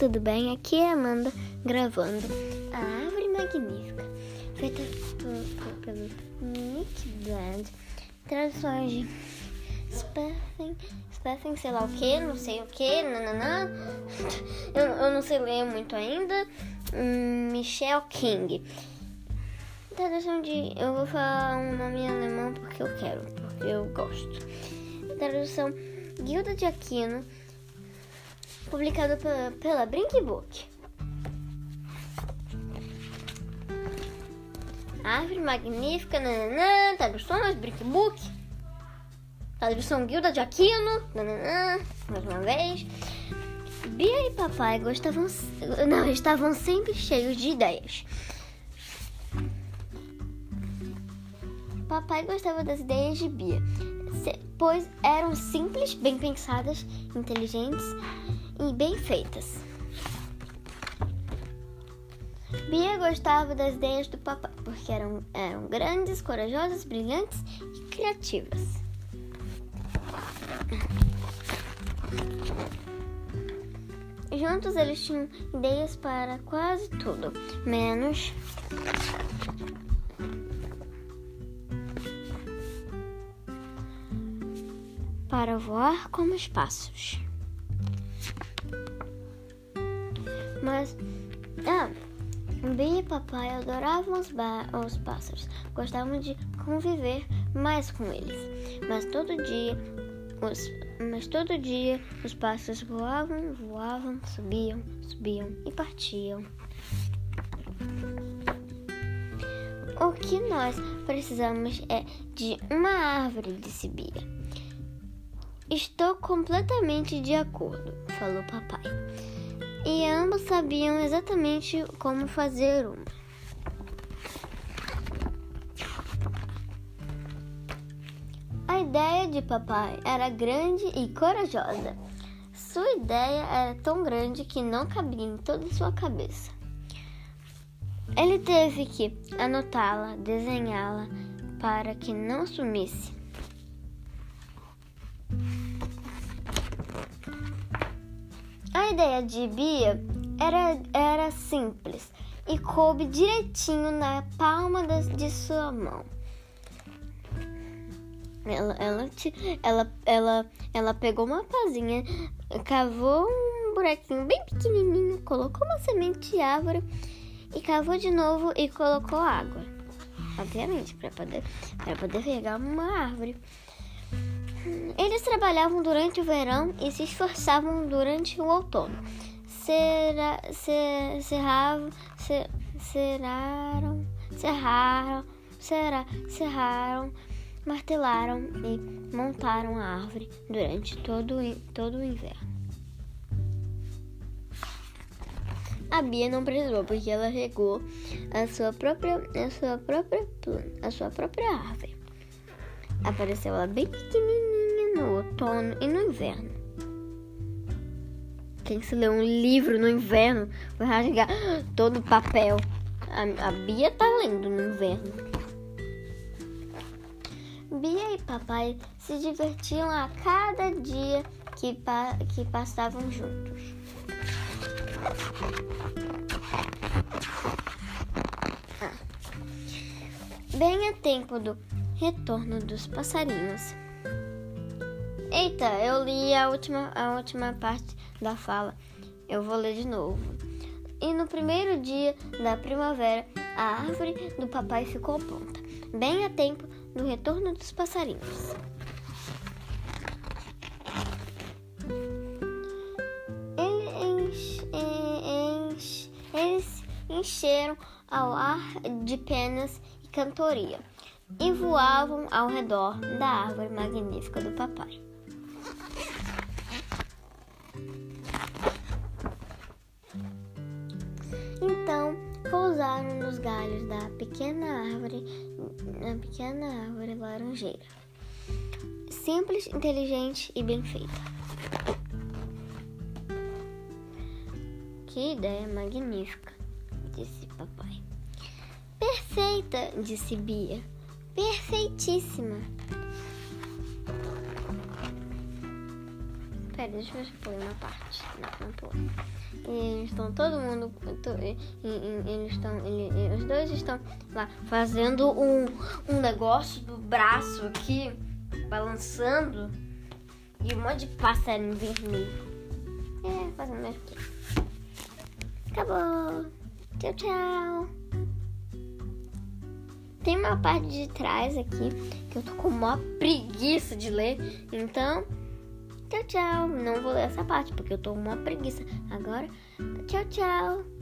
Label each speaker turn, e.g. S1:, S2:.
S1: tudo bem? Aqui é Amanda gravando a Árvore Magnífica, feita pelo Nick Bland, traduções de Stephen, Stephen sei lá o que, não sei o que, nananã, eu, eu não sei ler muito ainda, Michelle King. Tradução de. Eu vou falar um nome em alemão porque eu quero, porque eu gosto. Tradução Guilda de Aquino publicado pela, pela Brinkbook. Árvore magnífica, nananã, traduções, Brinkbook. Tradução Guilda de Aquino, nananã, mais uma vez. Bia e papai gostavam, não, estavam sempre cheios de ideias. Papai gostava das ideias de Bia, pois eram simples, bem pensadas, inteligentes e bem feitas. Bia gostava das ideias do papai, porque eram, eram grandes, corajosas, brilhantes e criativas. Juntos eles tinham ideias para quase tudo, menos para voar como os. Mas, ah, Bia e papai adoravam os, os pássaros, gostavam de conviver mais com eles. Mas todo dia, os, mas todo dia os pássaros voavam, voavam, subiam, subiam e partiam. O que nós precisamos é de uma árvore, disse Bia. Estou completamente de acordo, falou papai e ambos sabiam exatamente como fazer uma. A ideia de papai era grande e corajosa. Sua ideia era tão grande que não cabia em toda sua cabeça. Ele teve que anotá-la, desenhá-la para que não sumisse. Ideia de Bia era, era simples e coube direitinho na palma de sua mão. Ela, ela, ela, ela, ela pegou uma pazinha, cavou um buraquinho bem pequenininho, colocou uma semente de árvore e cavou de novo e colocou água. Obviamente, para poder, poder regar uma árvore. Eles trabalhavam durante o verão e se esforçavam durante o outono. Será, ser, serravam, ser, serraram, serraram, serra, serraram, martelaram e montaram a árvore durante todo, todo o inverno. A Bia não precisou porque ela regou a sua própria, a sua própria, a sua própria árvore. Apareceu ela bem pequenininha no outono e no inverno. Quem se lê um livro no inverno vai rasgar todo o papel. A, a Bia tá lendo no inverno. Bia e papai se divertiam a cada dia que, pa, que passavam juntos. Ah. Bem a tempo do retorno dos passarinhos. Eita, eu li a última, a última parte da fala. Eu vou ler de novo. E no primeiro dia da primavera, a árvore do papai ficou pronta, bem a tempo do retorno dos passarinhos. Eles, eles, encheram ao ar de penas e cantoria e voavam ao redor da árvore magnífica do papai. Então pousaram nos galhos da pequena árvore, na pequena árvore laranjeira. Simples, inteligente e bem feita. Que ideia magnífica, disse papai. Perfeita, disse Bia. Perfeitíssima. Peraí. deixa eu ver se pulei uma parte. Não, não pulei. Eles estão todo mundo. E, e, eles estão. Ele, os dois estão lá fazendo um, um negócio do braço aqui, balançando. E um monte de passarinho vermelho. É, fazendo mais que. Acabou. Tchau, tchau. Tem uma parte de trás aqui que eu tô com uma preguiça de ler. Então, tchau, tchau. Não vou ler essa parte porque eu tô uma preguiça. Agora, tchau, tchau.